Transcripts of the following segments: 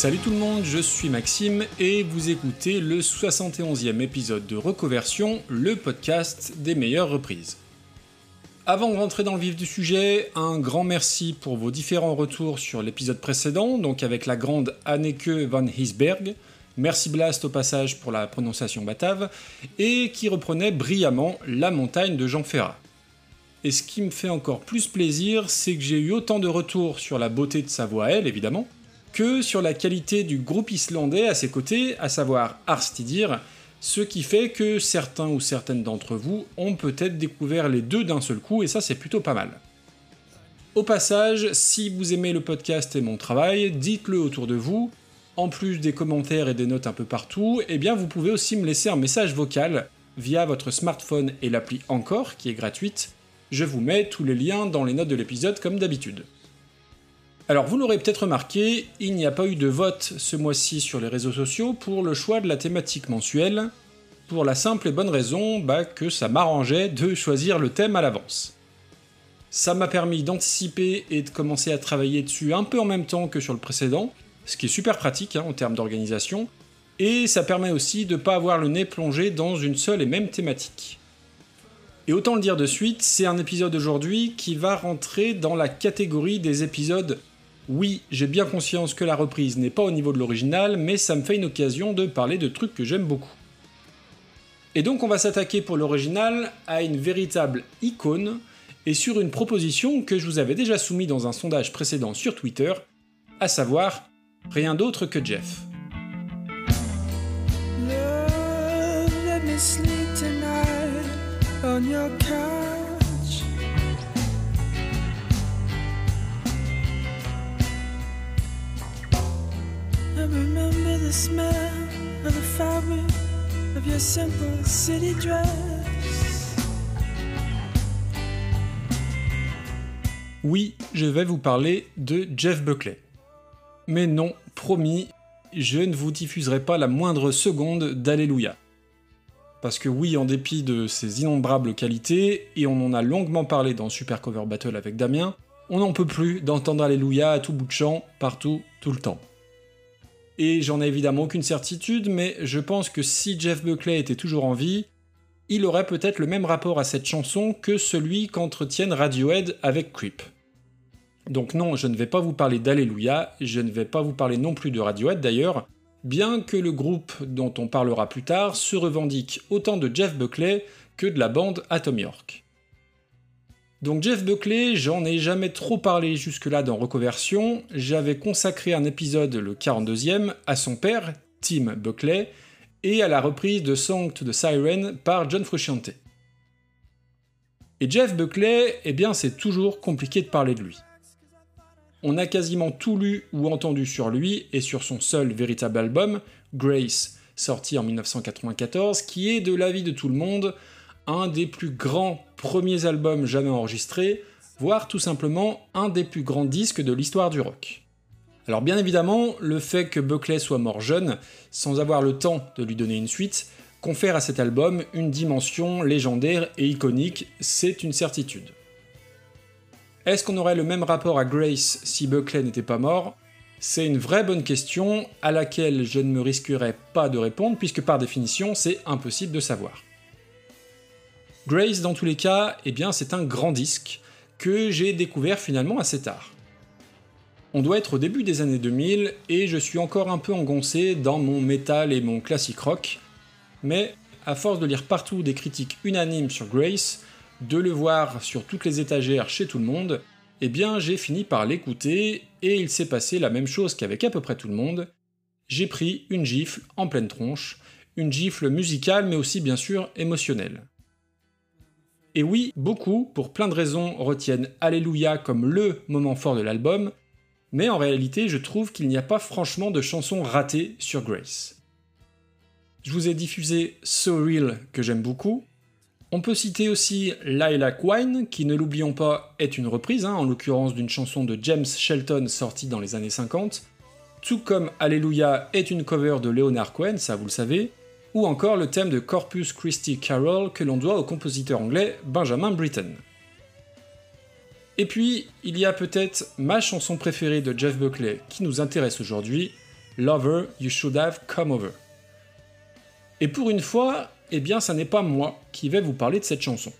Salut tout le monde, je suis Maxime et vous écoutez le 71e épisode de Reconversion, le podcast des meilleures reprises. Avant de rentrer dans le vif du sujet, un grand merci pour vos différents retours sur l'épisode précédent, donc avec la grande Anneke van Hisberg. Merci Blast au passage pour la prononciation batave, et qui reprenait brillamment La montagne de Jean Ferrat. Et ce qui me fait encore plus plaisir, c'est que j'ai eu autant de retours sur la beauté de sa voix elle, évidemment, que sur la qualité du groupe islandais à ses côtés, à savoir Arstidir, ce qui fait que certains ou certaines d'entre vous ont peut-être découvert les deux d'un seul coup, et ça c'est plutôt pas mal. Au passage, si vous aimez le podcast et mon travail, dites-le autour de vous. En plus des commentaires et des notes un peu partout, eh bien vous pouvez aussi me laisser un message vocal via votre smartphone et l'appli Encore, qui est gratuite. Je vous mets tous les liens dans les notes de l'épisode comme d'habitude. Alors vous l'aurez peut-être remarqué, il n'y a pas eu de vote ce mois-ci sur les réseaux sociaux pour le choix de la thématique mensuelle, pour la simple et bonne raison bah, que ça m'arrangeait de choisir le thème à l'avance. Ça m'a permis d'anticiper et de commencer à travailler dessus un peu en même temps que sur le précédent, ce qui est super pratique hein, en termes d'organisation, et ça permet aussi de ne pas avoir le nez plongé dans une seule et même thématique. Et autant le dire de suite, c'est un épisode aujourd'hui qui va rentrer dans la catégorie des épisodes oui, j'ai bien conscience que la reprise n'est pas au niveau de l'original, mais ça me fait une occasion de parler de trucs que j'aime beaucoup. Et donc on va s'attaquer pour l'original à une véritable icône, et sur une proposition que je vous avais déjà soumise dans un sondage précédent sur Twitter, à savoir rien d'autre que Jeff. Oui, je vais vous parler de Jeff Buckley. Mais non, promis, je ne vous diffuserai pas la moindre seconde d'Alléluia. Parce que oui, en dépit de ses innombrables qualités, et on en a longuement parlé dans Super Cover Battle avec Damien, on n'en peut plus d'entendre Alléluia à tout bout de champ, partout, tout le temps et j'en ai évidemment aucune certitude, mais je pense que si Jeff Buckley était toujours en vie, il aurait peut-être le même rapport à cette chanson que celui qu'entretiennent Radiohead avec Creep. Donc non, je ne vais pas vous parler d'Alléluia, je ne vais pas vous parler non plus de Radiohead d'ailleurs, bien que le groupe dont on parlera plus tard se revendique autant de Jeff Buckley que de la bande Atom York. Donc Jeff Buckley, j'en ai jamais trop parlé jusque-là dans Reconversion, j'avais consacré un épisode, le 42e, à son père, Tim Buckley, et à la reprise de Song to the Siren par John Frusciante. Et Jeff Buckley, eh bien c'est toujours compliqué de parler de lui. On a quasiment tout lu ou entendu sur lui et sur son seul véritable album, Grace, sorti en 1994, qui est de l'avis de tout le monde un des plus grands premiers albums jamais enregistrés, voire tout simplement un des plus grands disques de l'histoire du rock. Alors bien évidemment, le fait que Buckley soit mort jeune, sans avoir le temps de lui donner une suite, confère à cet album une dimension légendaire et iconique, c'est une certitude. Est-ce qu'on aurait le même rapport à Grace si Buckley n'était pas mort? C'est une vraie bonne question à laquelle je ne me risquerai pas de répondre puisque par définition c'est impossible de savoir. Grace, dans tous les cas, eh bien, c'est un grand disque que j'ai découvert finalement assez tard. On doit être au début des années 2000 et je suis encore un peu engoncé dans mon métal et mon classique rock, mais à force de lire partout des critiques unanimes sur Grace, de le voir sur toutes les étagères chez tout le monde, eh bien j'ai fini par l'écouter et il s'est passé la même chose qu'avec à peu près tout le monde. J'ai pris une gifle en pleine tronche, une gifle musicale mais aussi bien sûr émotionnelle. Et oui, beaucoup, pour plein de raisons, retiennent Alléluia comme le moment fort de l'album, mais en réalité, je trouve qu'il n'y a pas franchement de chansons ratées sur Grace. Je vous ai diffusé So Real, que j'aime beaucoup. On peut citer aussi Lilac Wine, qui ne l'oublions pas est une reprise, hein, en l'occurrence d'une chanson de James Shelton sortie dans les années 50, tout comme Alléluia est une cover de Leonard Cohen, ça vous le savez, ou encore le thème de Corpus Christi Carol que l'on doit au compositeur anglais Benjamin Britten. Et puis, il y a peut-être ma chanson préférée de Jeff Buckley qui nous intéresse aujourd'hui, Lover, You Should Have Come Over. Et pour une fois, eh bien, ça n'est pas moi qui vais vous parler de cette chanson.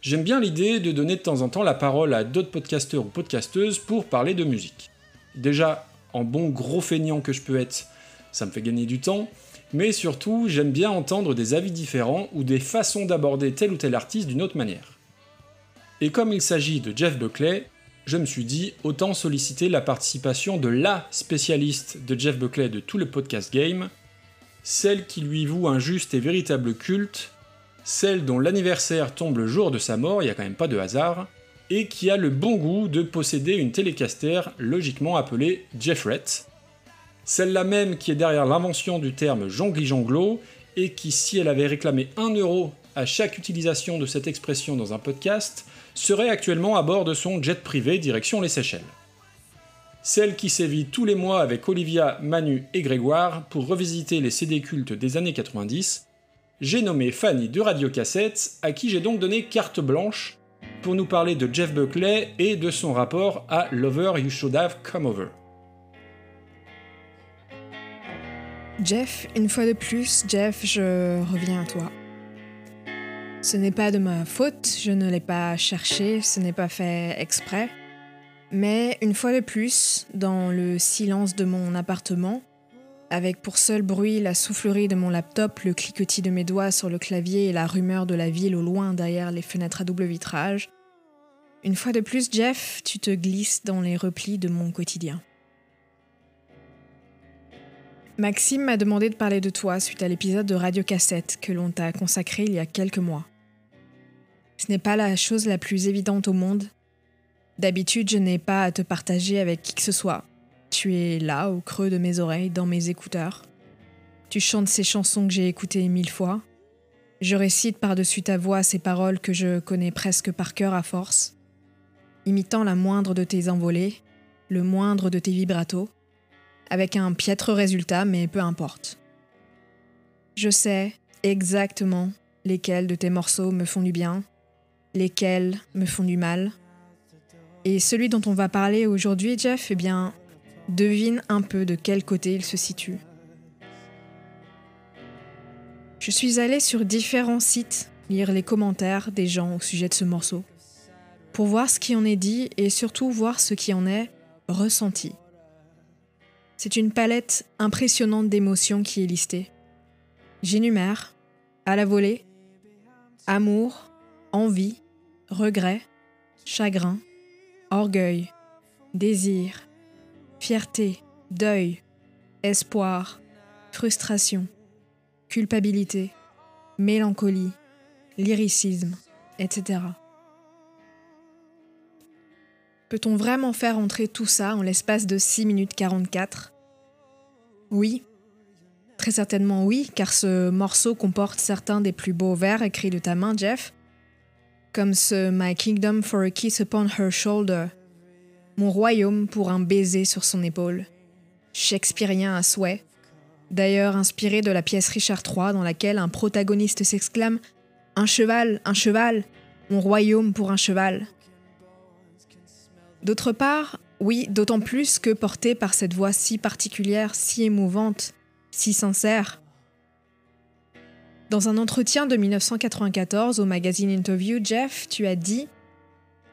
J'aime bien l'idée de donner de temps en temps la parole à d'autres podcasteurs ou podcasteuses pour parler de musique. Déjà, en bon gros feignant que je peux être, ça me fait gagner du temps, mais surtout, j'aime bien entendre des avis différents ou des façons d'aborder tel ou tel artiste d'une autre manière. Et comme il s'agit de Jeff Buckley, je me suis dit autant solliciter la participation de LA spécialiste de Jeff Buckley de tout le podcast game, celle qui lui voue un juste et véritable culte, celle dont l'anniversaire tombe le jour de sa mort, il n'y a quand même pas de hasard, et qui a le bon goût de posséder une télécaster logiquement appelée Jeffrette, celle-là même qui est derrière l'invention du terme jongli-jonglo, et qui, si elle avait réclamé 1 euro à chaque utilisation de cette expression dans un podcast, serait actuellement à bord de son jet privé direction les Seychelles. Celle qui sévit tous les mois avec Olivia, Manu et Grégoire pour revisiter les CD cultes des années 90, j'ai nommé Fanny de Radio Cassette, à qui j'ai donc donné carte blanche pour nous parler de Jeff Buckley et de son rapport à Lover You Should Have Come Over. Jeff, une fois de plus, Jeff, je reviens à toi. Ce n'est pas de ma faute, je ne l'ai pas cherché, ce n'est pas fait exprès. Mais une fois de plus, dans le silence de mon appartement, avec pour seul bruit la soufflerie de mon laptop, le cliquetis de mes doigts sur le clavier et la rumeur de la ville au loin derrière les fenêtres à double vitrage, une fois de plus, Jeff, tu te glisses dans les replis de mon quotidien. Maxime m'a demandé de parler de toi suite à l'épisode de Radio Cassette que l'on t'a consacré il y a quelques mois. Ce n'est pas la chose la plus évidente au monde, D'habitude, je n'ai pas à te partager avec qui que ce soit. Tu es là, au creux de mes oreilles, dans mes écouteurs. Tu chantes ces chansons que j'ai écoutées mille fois. Je récite par-dessus ta voix ces paroles que je connais presque par cœur à force, imitant la moindre de tes envolées, le moindre de tes vibratos, avec un piètre résultat, mais peu importe. Je sais exactement lesquels de tes morceaux me font du bien, lesquels me font du mal, et celui dont on va parler aujourd'hui, Jeff, eh bien, devine un peu de quel côté il se situe. Je suis allée sur différents sites lire les commentaires des gens au sujet de ce morceau, pour voir ce qui en est dit et surtout voir ce qui en est ressenti. C'est une palette impressionnante d'émotions qui est listée. J'énumère, à la volée, amour, envie, regret, chagrin, orgueil, désir, fierté, deuil, espoir, frustration, culpabilité, mélancolie, lyricisme, etc. Peut-on vraiment faire entrer tout ça en l'espace de 6 minutes 44 Oui. Très certainement oui, car ce morceau comporte certains des plus beaux vers écrits de ta main, Jeff, comme ce My Kingdom for a Kiss Upon Her Shoulder, Mon royaume pour un baiser sur son épaule. Shakespearien à souhait, d'ailleurs inspiré de la pièce Richard III dans laquelle un protagoniste s'exclame Un cheval, un cheval, mon royaume pour un cheval. D'autre part, oui, d'autant plus que porté par cette voix si particulière, si émouvante, si sincère, dans un entretien de 1994 au magazine Interview, Jeff, tu as dit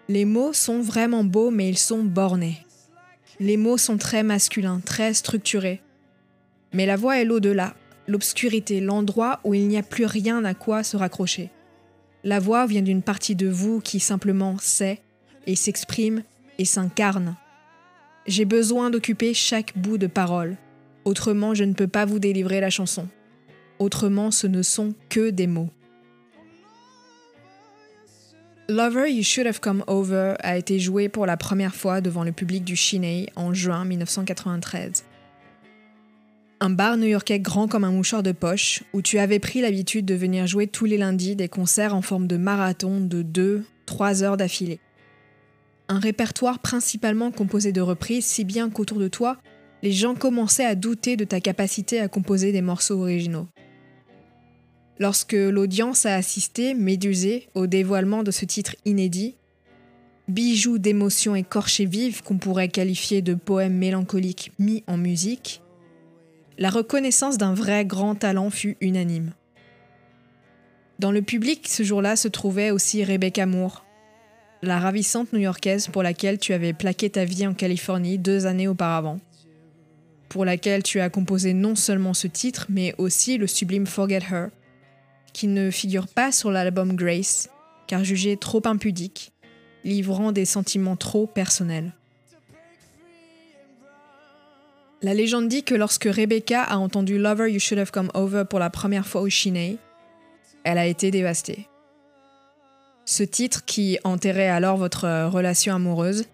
Les mots sont vraiment beaux, mais ils sont bornés. Les mots sont très masculins, très structurés. Mais la voix est l'au-delà, l'obscurité, l'endroit où il n'y a plus rien à quoi se raccrocher. La voix vient d'une partie de vous qui simplement sait et s'exprime et s'incarne. J'ai besoin d'occuper chaque bout de parole, autrement je ne peux pas vous délivrer la chanson. Autrement, ce ne sont que des mots. Lover You Should Have Come Over a été joué pour la première fois devant le public du Chiney en juin 1993. Un bar new-yorkais grand comme un mouchoir de poche, où tu avais pris l'habitude de venir jouer tous les lundis des concerts en forme de marathon de 2-3 heures d'affilée. Un répertoire principalement composé de reprises, si bien qu'autour de toi, les gens commençaient à douter de ta capacité à composer des morceaux originaux. Lorsque l'audience a assisté, médusée, au dévoilement de ce titre inédit, bijou d'émotions écorchées vives qu'on pourrait qualifier de poème mélancolique mis en musique, la reconnaissance d'un vrai grand talent fut unanime. Dans le public, ce jour-là se trouvait aussi Rebecca Moore, la ravissante new-yorkaise pour laquelle tu avais plaqué ta vie en Californie deux années auparavant, pour laquelle tu as composé non seulement ce titre, mais aussi le sublime Forget Her, qui ne figure pas sur l'album Grace, car jugé trop impudique, livrant des sentiments trop personnels. La légende dit que lorsque Rebecca a entendu Lover You Should Have Come Over pour la première fois au Chine, elle a été dévastée. Ce titre qui enterrait alors votre relation amoureuse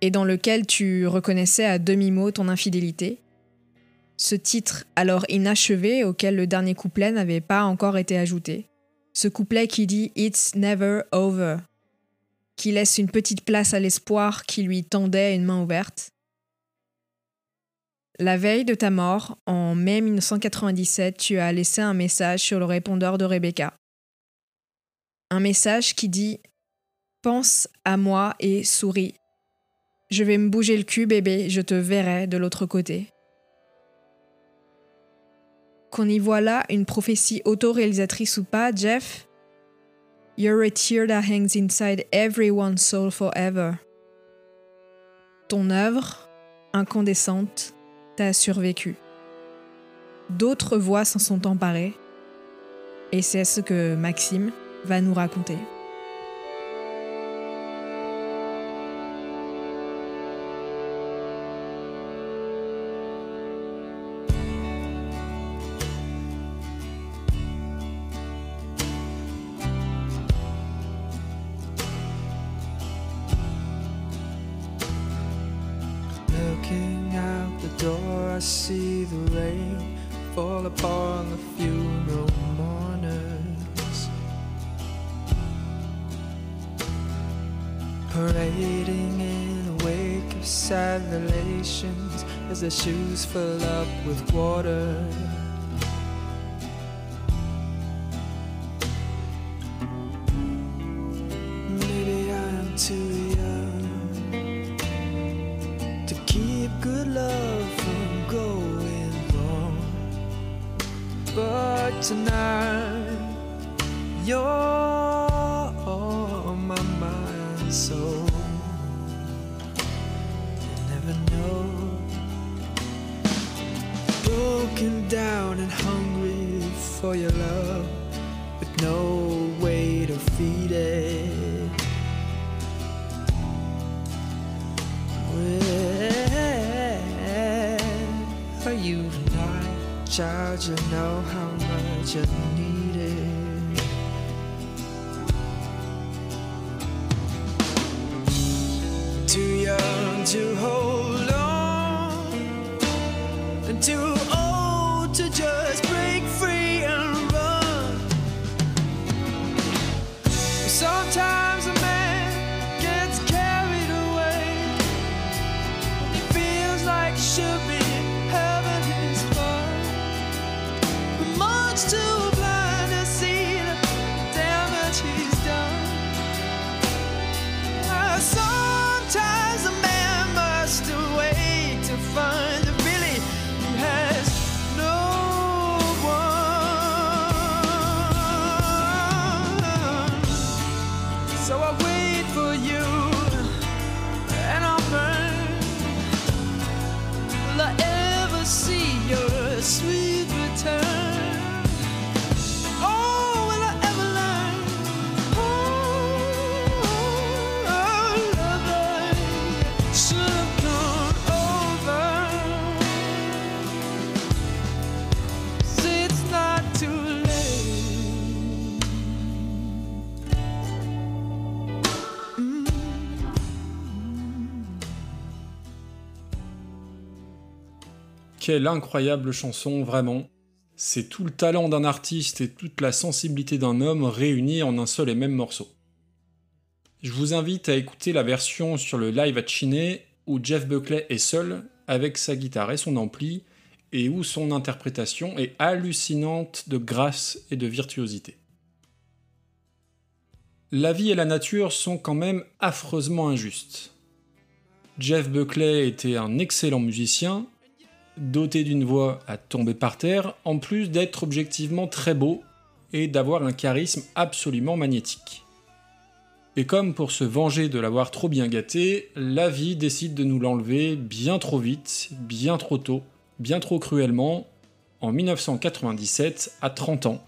et dans lequel tu reconnaissais à demi-mot ton infidélité. Ce titre alors inachevé auquel le dernier couplet n'avait pas encore été ajouté. Ce couplet qui dit It's never over, qui laisse une petite place à l'espoir qui lui tendait une main ouverte. La veille de ta mort, en mai 1997, tu as laissé un message sur le répondeur de Rebecca. Un message qui dit Pense à moi et souris. Je vais me bouger le cul, bébé, je te verrai de l'autre côté. Qu'on y voit là une prophétie autoréalisatrice ou pas, Jeff? You're a tear that hangs inside everyone's soul forever. Ton œuvre, incandescente, t'a survécu. D'autres voix s'en sont emparées, et c'est ce que Maxime va nous raconter. Looking out the door, I see the rain fall upon as their shoes fill up with water. Are you tonight, child? You know how much I need it. Too young to hold on, and too Quelle incroyable chanson, vraiment. C'est tout le talent d'un artiste et toute la sensibilité d'un homme réunis en un seul et même morceau. Je vous invite à écouter la version sur le live à Chiné où Jeff Buckley est seul avec sa guitare et son ampli et où son interprétation est hallucinante de grâce et de virtuosité. la vie et la nature sont quand même affreusement injustes. Jeff Buckley était un excellent musicien, doté d'une voix à tomber par terre, en plus d'être objectivement très beau et d'avoir un charisme absolument magnétique. Et comme pour se venger de l'avoir trop bien gâté, la vie décide de nous l'enlever bien trop vite, bien trop tôt, bien trop cruellement, en 1997 à 30 ans,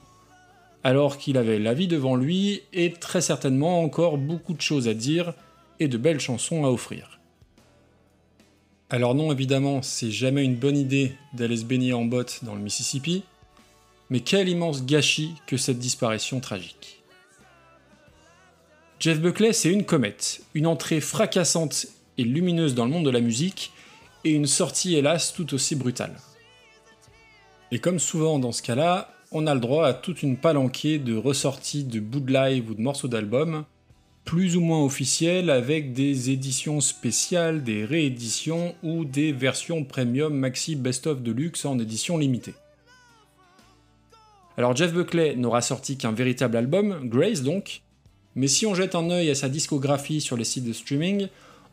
alors qu'il avait la vie devant lui et très certainement encore beaucoup de choses à dire et de belles chansons à offrir. Alors non, évidemment, c'est jamais une bonne idée d'aller se baigner en botte dans le Mississippi, mais quel immense gâchis que cette disparition tragique. Jeff Buckley, c'est une comète, une entrée fracassante et lumineuse dans le monde de la musique, et une sortie hélas tout aussi brutale. Et comme souvent dans ce cas-là, on a le droit à toute une palanquée de ressorties de bouts de live ou de morceaux d'albums, plus ou moins officiels avec des éditions spéciales, des rééditions ou des versions premium maxi best-of de luxe en édition limitée. Alors Jeff Buckley n'aura sorti qu'un véritable album, Grace donc, mais si on jette un œil à sa discographie sur les sites de streaming,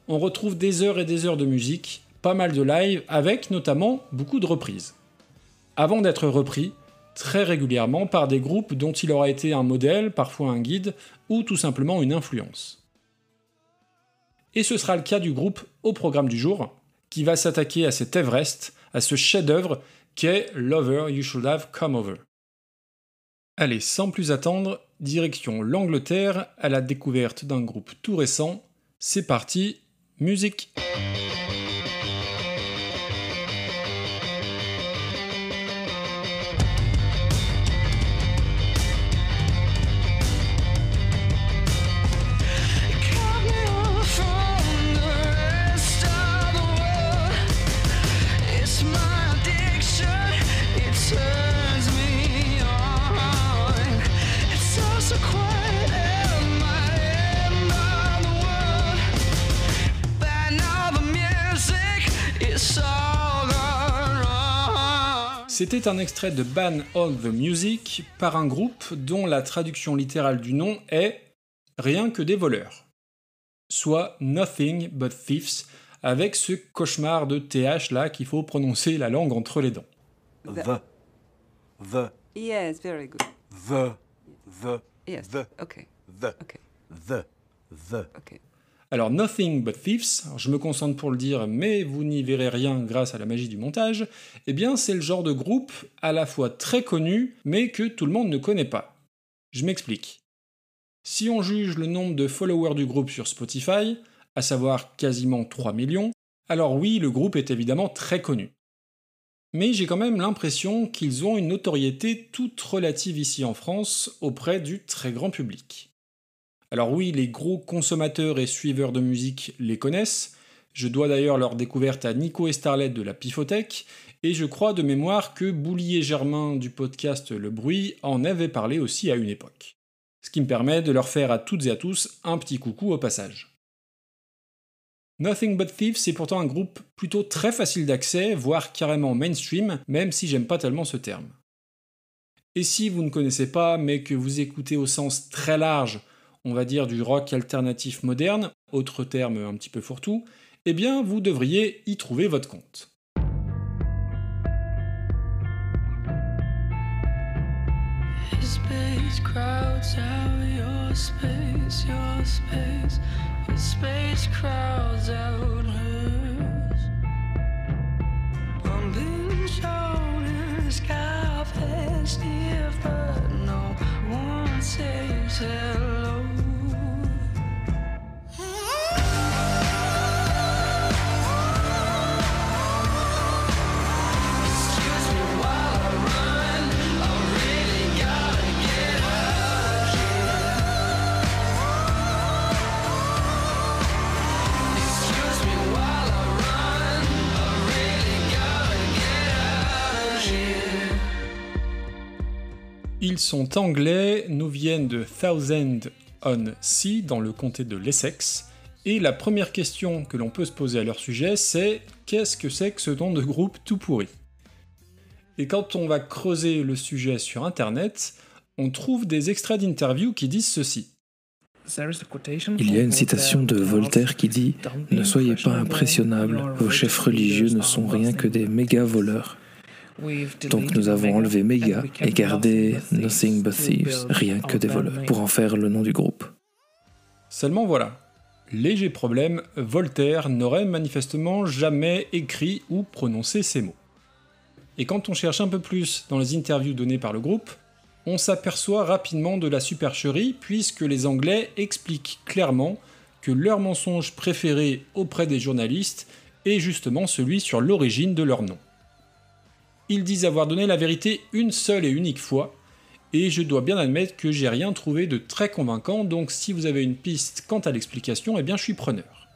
on retrouve des heures et des heures de musique, pas mal de live, avec notamment beaucoup de reprises. Avant d'être repris, très régulièrement par des groupes dont il aura été un modèle, parfois un guide, ou tout simplement une influence. Et ce sera le cas du groupe au programme du jour, qui va s'attaquer à cet Everest, à ce chef-d'œuvre qu'est Lover You Should Have Come Over. Allez, sans plus attendre, direction l'Angleterre à la découverte d'un groupe tout récent. C'est parti, musique C'était un extrait de Ban All the Music par un groupe dont la traduction littérale du nom est Rien que des voleurs, soit Nothing But Thieves, avec ce cauchemar de TH là qu'il faut prononcer la langue entre les dents. The. The. Yes, very good. The. The. Yes. The. Okay. The. Okay. The. The. Okay. Alors Nothing But Thieves, je me concentre pour le dire, mais vous n'y verrez rien grâce à la magie du montage, eh bien c'est le genre de groupe à la fois très connu, mais que tout le monde ne connaît pas. Je m'explique. Si on juge le nombre de followers du groupe sur Spotify, à savoir quasiment 3 millions, alors oui, le groupe est évidemment très connu. Mais j'ai quand même l'impression qu'ils ont une notoriété toute relative ici en France auprès du très grand public. Alors oui, les gros consommateurs et suiveurs de musique les connaissent. Je dois d'ailleurs leur découverte à Nico et Starlet de la Pifothèque, et je crois de mémoire que Boulier Germain du podcast Le Bruit en avait parlé aussi à une époque. Ce qui me permet de leur faire à toutes et à tous un petit coucou au passage. Nothing But Thieves, c'est pourtant un groupe plutôt très facile d'accès, voire carrément mainstream, même si j'aime pas tellement ce terme. Et si vous ne connaissez pas, mais que vous écoutez au sens très large on va dire du rock alternatif moderne, autre terme un petit peu fourre-tout, eh bien vous devriez y trouver votre compte. Ils sont anglais, nous viennent de Thousand on Sea dans le comté de l'Essex, et la première question que l'on peut se poser à leur sujet c'est qu'est-ce que c'est que ce nom de groupe tout pourri? Et quand on va creuser le sujet sur internet, on trouve des extraits d'interviews qui disent ceci. Il y a une citation de Voltaire qui dit ⁇ Ne soyez pas impressionnables, vos chefs religieux ne sont rien que des méga voleurs. Donc nous avons enlevé méga et gardé Nothing but Thieves, rien que des voleurs, pour en faire le nom du groupe. Seulement voilà, léger problème, Voltaire n'aurait manifestement jamais écrit ou prononcé ces mots. Et quand on cherche un peu plus dans les interviews données par le groupe, on s'aperçoit rapidement de la supercherie puisque les Anglais expliquent clairement que leur mensonge préféré auprès des journalistes est justement celui sur l'origine de leur nom. Ils disent avoir donné la vérité une seule et unique fois, et je dois bien admettre que j'ai rien trouvé de très convaincant, donc si vous avez une piste quant à l'explication, eh bien je suis preneur.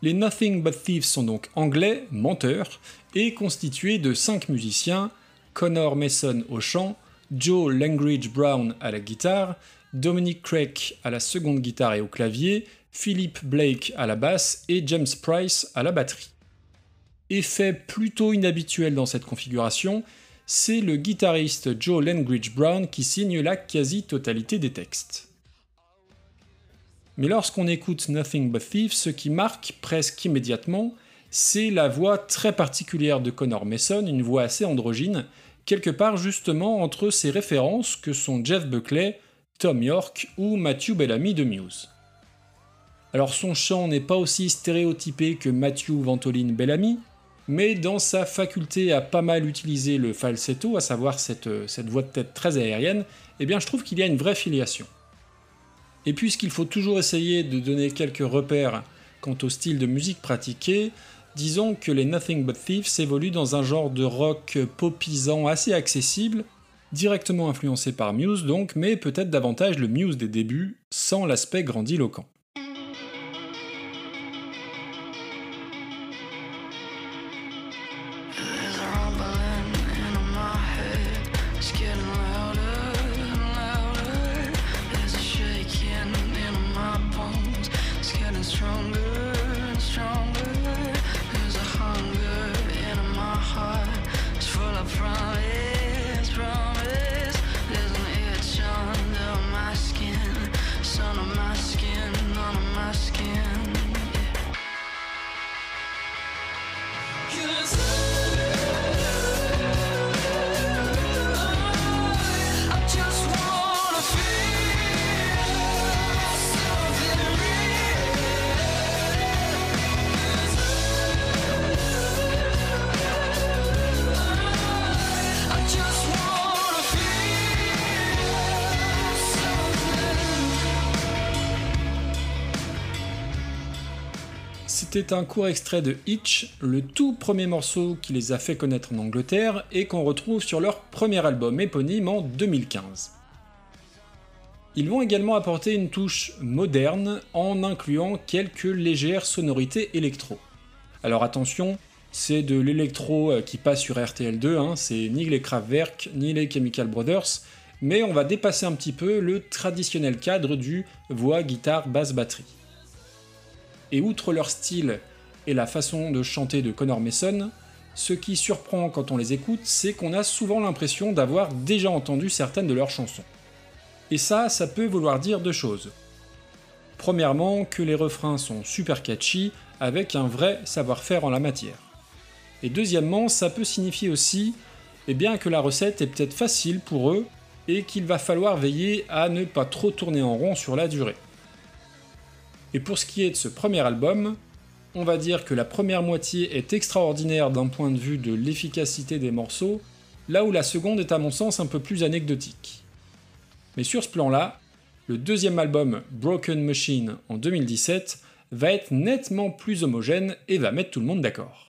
Les Nothing But Thieves sont donc anglais, menteurs, et constitués de 5 musiciens, Connor Mason au chant, Joe Langridge Brown à la guitare, Dominic Craig à la seconde guitare et au clavier, Philip Blake à la basse et James Price à la batterie. Effet plutôt inhabituel dans cette configuration, c'est le guitariste Joe Langridge Brown qui signe la quasi-totalité des textes. Mais lorsqu'on écoute Nothing But Thieves, ce qui marque presque immédiatement, c'est la voix très particulière de Connor Mason, une voix assez androgyne, quelque part justement entre ces références que sont Jeff Buckley, Tom York ou Matthew Bellamy de Muse. Alors son chant n'est pas aussi stéréotypé que Matthew Ventoline Bellamy, mais dans sa faculté à pas mal utiliser le falsetto, à savoir cette, cette voix de tête très aérienne, eh bien je trouve qu'il y a une vraie filiation. Et puisqu'il faut toujours essayer de donner quelques repères quant au style de musique pratiqué, disons que les Nothing But Thieves évoluent dans un genre de rock popisant assez accessible, directement influencé par Muse donc, mais peut-être davantage le Muse des débuts, sans l'aspect grandiloquent. C'était un court extrait de Hitch, le tout premier morceau qui les a fait connaître en Angleterre et qu'on retrouve sur leur premier album éponyme en 2015. Ils vont également apporter une touche moderne en incluant quelques légères sonorités électro. Alors attention, c'est de l'électro euh, qui passe sur RTL2, hein, c'est ni les Kraftwerk ni les Chemical Brothers, mais on va dépasser un petit peu le traditionnel cadre du voix, guitare, basse, batterie. Et outre leur style et la façon de chanter de Connor Mason, ce qui surprend quand on les écoute, c'est qu'on a souvent l'impression d'avoir déjà entendu certaines de leurs chansons. Et ça, ça peut vouloir dire deux choses. Premièrement, que les refrains sont super catchy, avec un vrai savoir-faire en la matière. Et deuxièmement, ça peut signifier aussi eh bien, que la recette est peut-être facile pour eux et qu'il va falloir veiller à ne pas trop tourner en rond sur la durée. Et pour ce qui est de ce premier album, on va dire que la première moitié est extraordinaire d'un point de vue de l'efficacité des morceaux, là où la seconde est à mon sens un peu plus anecdotique. Mais sur ce plan-là, le deuxième album Broken Machine en 2017 va être nettement plus homogène et va mettre tout le monde d'accord.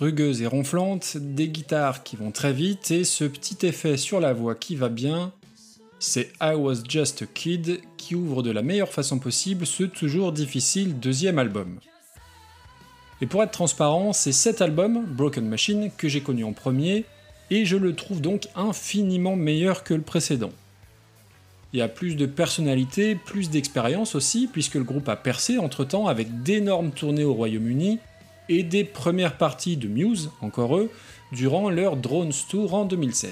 Rugueuse et ronflante, des guitares qui vont très vite et ce petit effet sur la voix qui va bien, c'est I Was Just a Kid qui ouvre de la meilleure façon possible ce toujours difficile deuxième album. Et pour être transparent, c'est cet album, Broken Machine, que j'ai connu en premier, et je le trouve donc infiniment meilleur que le précédent. Il y a plus de personnalité, plus d'expérience aussi, puisque le groupe a percé entre-temps avec d'énormes tournées au Royaume-Uni et des premières parties de Muse, encore eux, durant leur Drones Tour en 2016.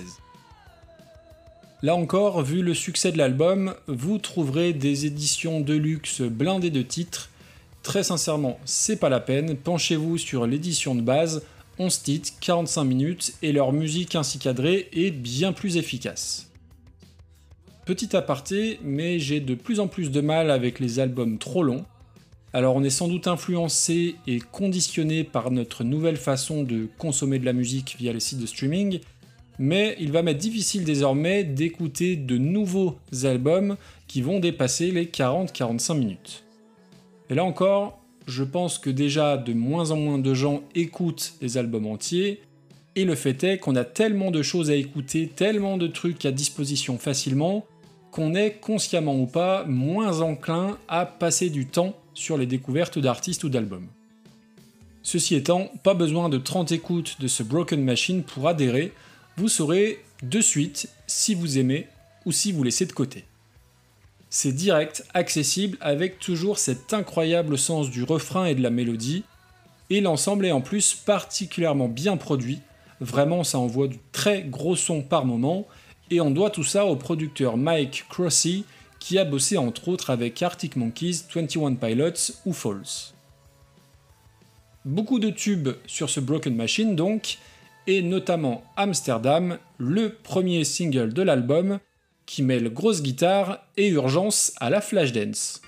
Là encore, vu le succès de l'album, vous trouverez des éditions de luxe blindées de titres. Très sincèrement, c'est pas la peine, penchez-vous sur l'édition de base, 11 titres, 45 minutes, et leur musique ainsi cadrée est bien plus efficace. Petit aparté, mais j'ai de plus en plus de mal avec les albums trop longs. Alors on est sans doute influencé et conditionné par notre nouvelle façon de consommer de la musique via les sites de streaming, mais il va m'être difficile désormais d'écouter de nouveaux albums qui vont dépasser les 40-45 minutes. Et là encore, je pense que déjà de moins en moins de gens écoutent les albums entiers, et le fait est qu'on a tellement de choses à écouter, tellement de trucs à disposition facilement, qu'on est consciemment ou pas moins enclin à passer du temps sur les découvertes d'artistes ou d'albums. Ceci étant, pas besoin de 30 écoutes de ce Broken Machine pour adhérer, vous saurez de suite si vous aimez ou si vous laissez de côté. C'est direct, accessible, avec toujours cet incroyable sens du refrain et de la mélodie, et l'ensemble est en plus particulièrement bien produit, vraiment ça envoie du très gros son par moment, et on doit tout ça au producteur Mike Crossy, qui a bossé entre autres avec Arctic Monkeys, 21 Pilots ou Falls. Beaucoup de tubes sur ce Broken Machine donc, et notamment Amsterdam, le premier single de l'album, qui mêle grosse guitare et urgence à la Flashdance.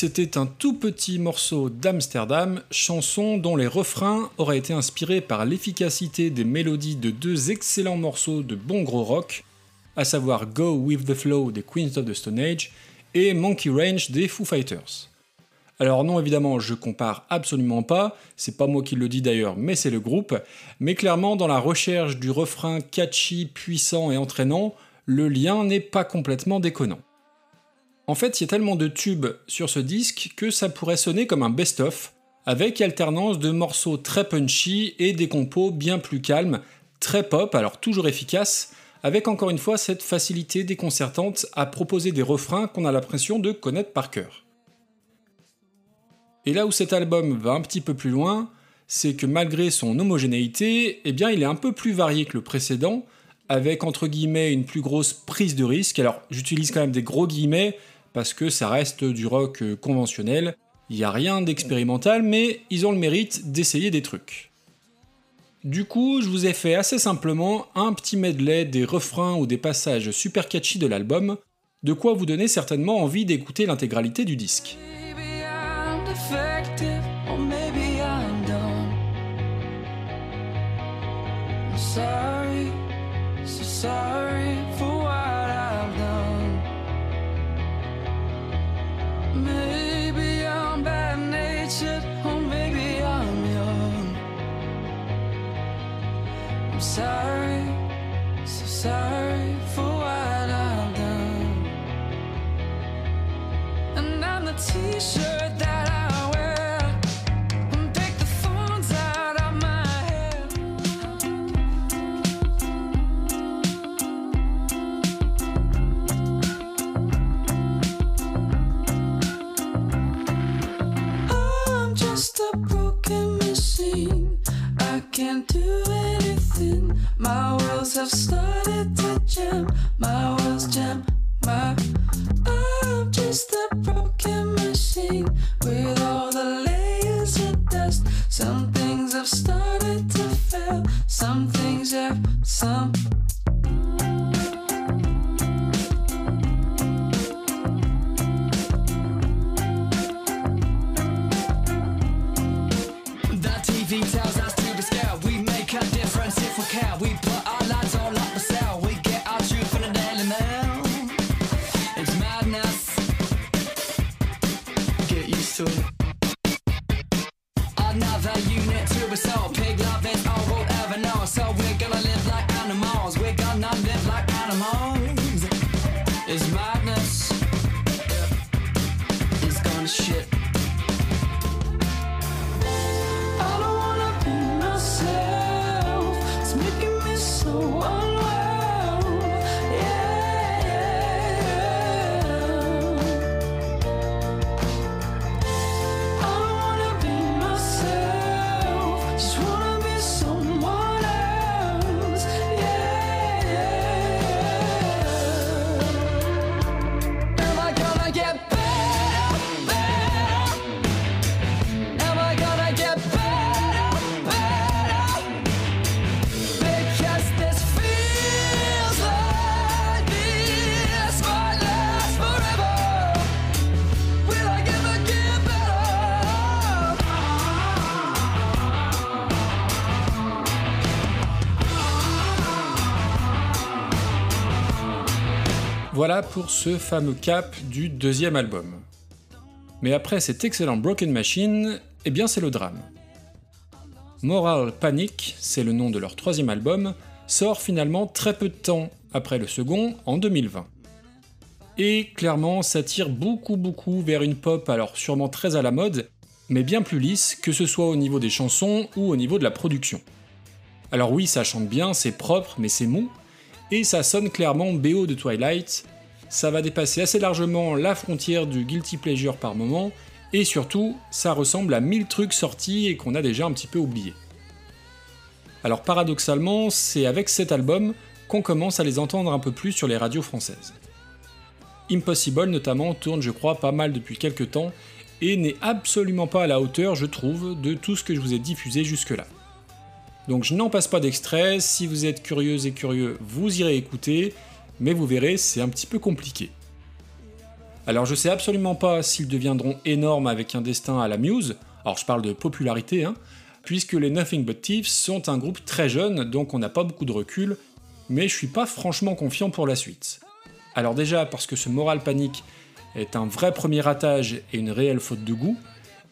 C'était un tout petit morceau d'Amsterdam, chanson dont les refrains auraient été inspirés par l'efficacité des mélodies de deux excellents morceaux de bon gros rock, à savoir Go With The Flow des Queens of the Stone Age et Monkey Range des Foo Fighters. Alors non évidemment je compare absolument pas, c'est pas moi qui le dis d'ailleurs mais c'est le groupe, mais clairement dans la recherche du refrain catchy, puissant et entraînant, le lien n'est pas complètement déconnant. En fait, il y a tellement de tubes sur ce disque que ça pourrait sonner comme un best-of, avec alternance de morceaux très punchy et des compos bien plus calmes, très pop, alors toujours efficaces, avec encore une fois cette facilité déconcertante à proposer des refrains qu'on a l'impression de connaître par cœur. Et là où cet album va un petit peu plus loin, c'est que malgré son homogénéité, eh bien il est un peu plus varié que le précédent, avec entre guillemets une plus grosse prise de risque. Alors j'utilise quand même des gros guillemets, parce que ça reste du rock euh, conventionnel, il n'y a rien d'expérimental, mais ils ont le mérite d'essayer des trucs. Du coup, je vous ai fait assez simplement un petit medley des refrains ou des passages super catchy de l'album, de quoi vous donner certainement envie d'écouter l'intégralité du disque. Natured, or maybe I'm young. I'm sorry, so sorry for what I've done. And I'm the t-shirt that Pour ce fameux cap du deuxième album. Mais après cet excellent Broken Machine, eh bien c'est le drame. Moral Panic, c'est le nom de leur troisième album, sort finalement très peu de temps après le second, en 2020. Et clairement, ça tire beaucoup beaucoup vers une pop alors sûrement très à la mode, mais bien plus lisse, que ce soit au niveau des chansons ou au niveau de la production. Alors oui, ça chante bien, c'est propre, mais c'est mou, et ça sonne clairement BO de Twilight, ça va dépasser assez largement la frontière du guilty pleasure par moment, et surtout, ça ressemble à mille trucs sortis et qu'on a déjà un petit peu oubliés. Alors paradoxalement, c'est avec cet album qu'on commence à les entendre un peu plus sur les radios françaises. Impossible notamment tourne je crois pas mal depuis quelques temps, et n'est absolument pas à la hauteur je trouve de tout ce que je vous ai diffusé jusque-là. Donc je n'en passe pas d'extrait, si vous êtes curieuse et curieux, vous irez écouter, mais vous verrez, c'est un petit peu compliqué. Alors je sais absolument pas s'ils deviendront énormes avec un destin à la Muse, alors je parle de popularité, hein, puisque les Nothing But Thieves sont un groupe très jeune, donc on n'a pas beaucoup de recul, mais je suis pas franchement confiant pour la suite. Alors déjà parce que ce Moral Panic est un vrai premier ratage et une réelle faute de goût,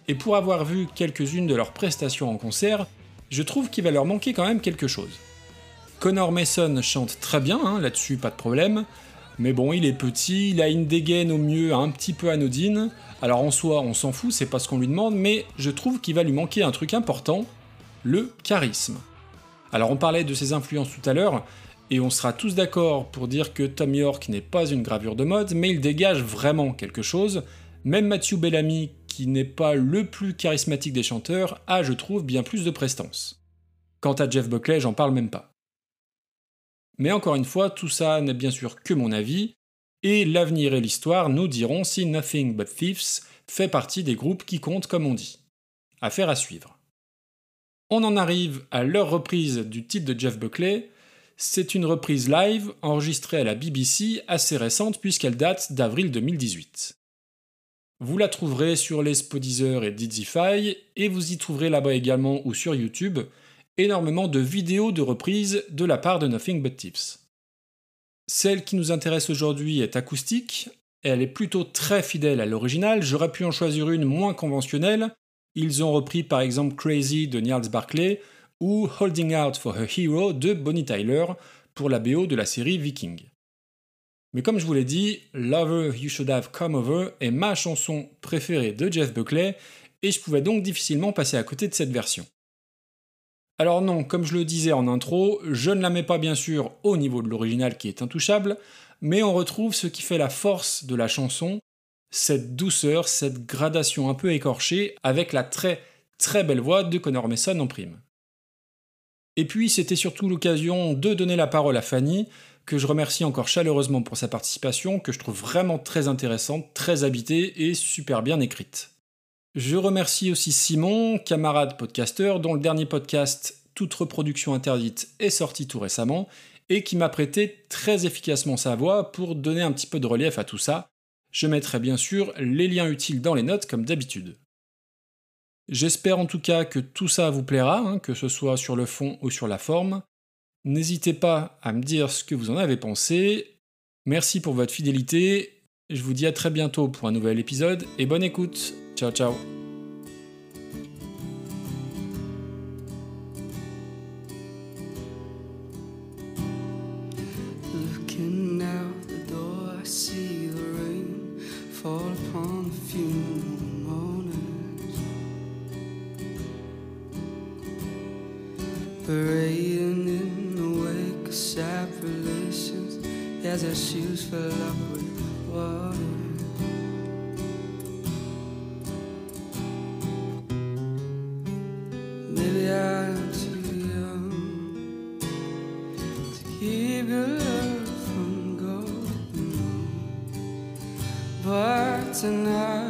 et pour avoir vu quelques-unes de leurs prestations en concert, je trouve qu'il va leur manquer quand même quelque chose. Connor Mason chante très bien, hein, là-dessus pas de problème, mais bon, il est petit, il a une dégaine au mieux un petit peu anodine, alors en soi on s'en fout, c'est pas ce qu'on lui demande, mais je trouve qu'il va lui manquer un truc important, le charisme. Alors on parlait de ses influences tout à l'heure, et on sera tous d'accord pour dire que Tom York n'est pas une gravure de mode, mais il dégage vraiment quelque chose, même Matthew Bellamy, qui n'est pas le plus charismatique des chanteurs, a, je trouve, bien plus de prestance. Quant à Jeff Buckley, j'en parle même pas. Mais encore une fois, tout ça n'est bien sûr que mon avis, Et l'avenir et l'histoire nous diront si Nothing But Thieves fait partie des groupes qui comptent comme on dit. Affaire à suivre. On en arrive à leur reprise du titre de Jeff Buckley. C'est une reprise live enregistrée à la BBC assez récente puisqu'elle date d'avril 2018. Vous la trouverez sur les Spodeezer et Dizify et vous y trouverez là-bas également ou sur YouTube énormément de vidéos de reprises de la part de Nothing But Tips. Celle qui nous intéresse aujourd'hui est acoustique, elle est plutôt très fidèle à l'original, j'aurais pu en choisir une moins conventionnelle, ils ont repris par exemple Crazy de Niels Barclay ou Holding Out for Her Hero de Bonnie Tyler pour la BO de la série Viking. Mais comme je vous l'ai dit, Lover You Should Have Come Over est ma chanson préférée de Jeff Buckley et je pouvais donc difficilement passer à côté de cette version. Alors non, comme je le disais en intro, je ne la mets pas bien sûr au niveau de l'original qui est intouchable, mais on retrouve ce qui fait la force de la chanson, cette douceur, cette gradation un peu écorchée, avec la très très belle voix de Connor Mason en prime. Et puis c'était surtout l'occasion de donner la parole à Fanny, que je remercie encore chaleureusement pour sa participation, que je trouve vraiment très intéressante, très habitée et super bien écrite. Je remercie aussi Simon, camarade podcasteur, dont le dernier podcast Toute reproduction interdite est sorti tout récemment, et qui m'a prêté très efficacement sa voix pour donner un petit peu de relief à tout ça. Je mettrai bien sûr les liens utiles dans les notes comme d'habitude. J'espère en tout cas que tout ça vous plaira, hein, que ce soit sur le fond ou sur la forme. N'hésitez pas à me dire ce que vous en avez pensé. Merci pour votre fidélité. Je vous dis à très bientôt pour un nouvel épisode et bonne écoute. Ciao ciao. Looking out the door, I see the rain fall upon the funeral mourners. Parading in the wake of sad relations as their shoes fill up with water. To keep your love from going But tonight you're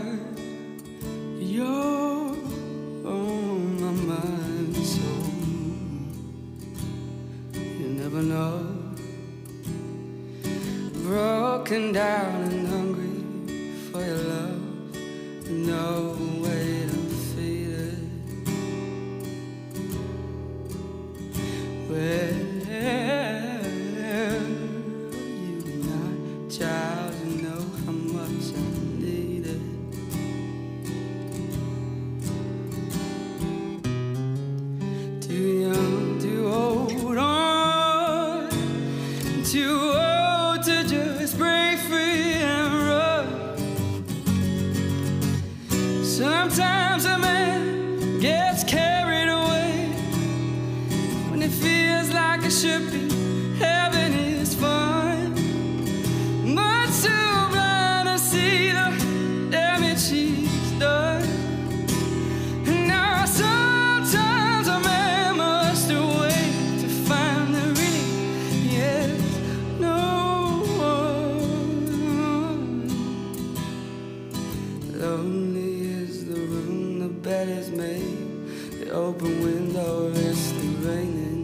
Lonely is the room the bed is made, the open window is still raining.